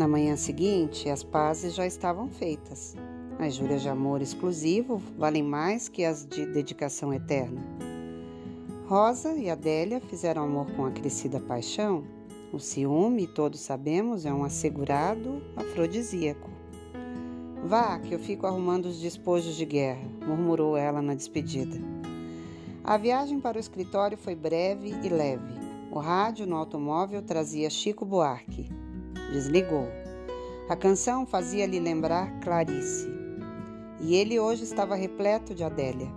Na manhã seguinte, as pazes já estavam feitas. As juras de amor exclusivo valem mais que as de dedicação eterna. Rosa e Adélia fizeram amor com acrescida paixão. O ciúme, todos sabemos, é um assegurado afrodisíaco. Vá, que eu fico arrumando os despojos de guerra, murmurou ela na despedida. A viagem para o escritório foi breve e leve. O rádio no automóvel trazia Chico Buarque. Desligou. A canção fazia-lhe lembrar Clarice. E ele hoje estava repleto de Adélia.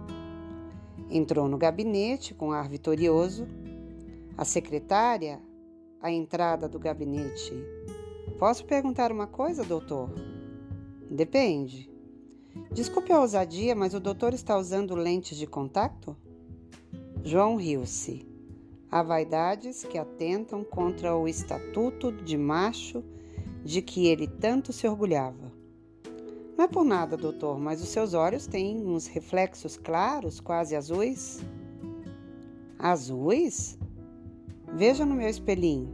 Entrou no gabinete com ar vitorioso. A secretária, à entrada do gabinete. Posso perguntar uma coisa, doutor? Depende. Desculpe a ousadia, mas o doutor está usando lentes de contato? João riu-se. Há vaidades que atentam contra o estatuto de macho de que ele tanto se orgulhava. Não é por nada, doutor, mas os seus olhos têm uns reflexos claros, quase azuis. Azuis? Veja no meu espelhinho.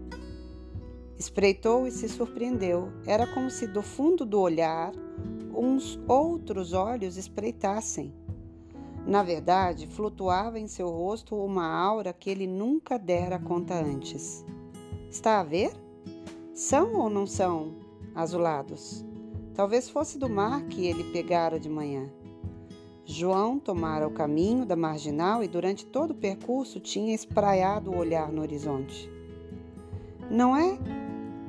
Espreitou e se surpreendeu. Era como se do fundo do olhar uns outros olhos espreitassem. Na verdade, flutuava em seu rosto uma aura que ele nunca dera conta antes. Está a ver? São ou não são azulados? Talvez fosse do mar que ele pegara de manhã. João tomara o caminho da marginal e durante todo o percurso tinha espraiado o olhar no horizonte. Não é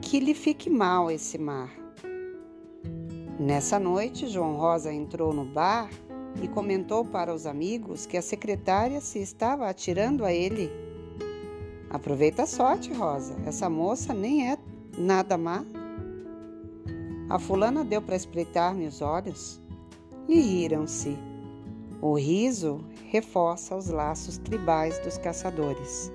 que lhe fique mal esse mar. Nessa noite, João Rosa entrou no bar e comentou para os amigos que a secretária se estava atirando a ele. Aproveita a sorte, Rosa. Essa moça nem é nada má. A fulana deu para espreitar-me os olhos e riram-se. O riso reforça os laços tribais dos caçadores.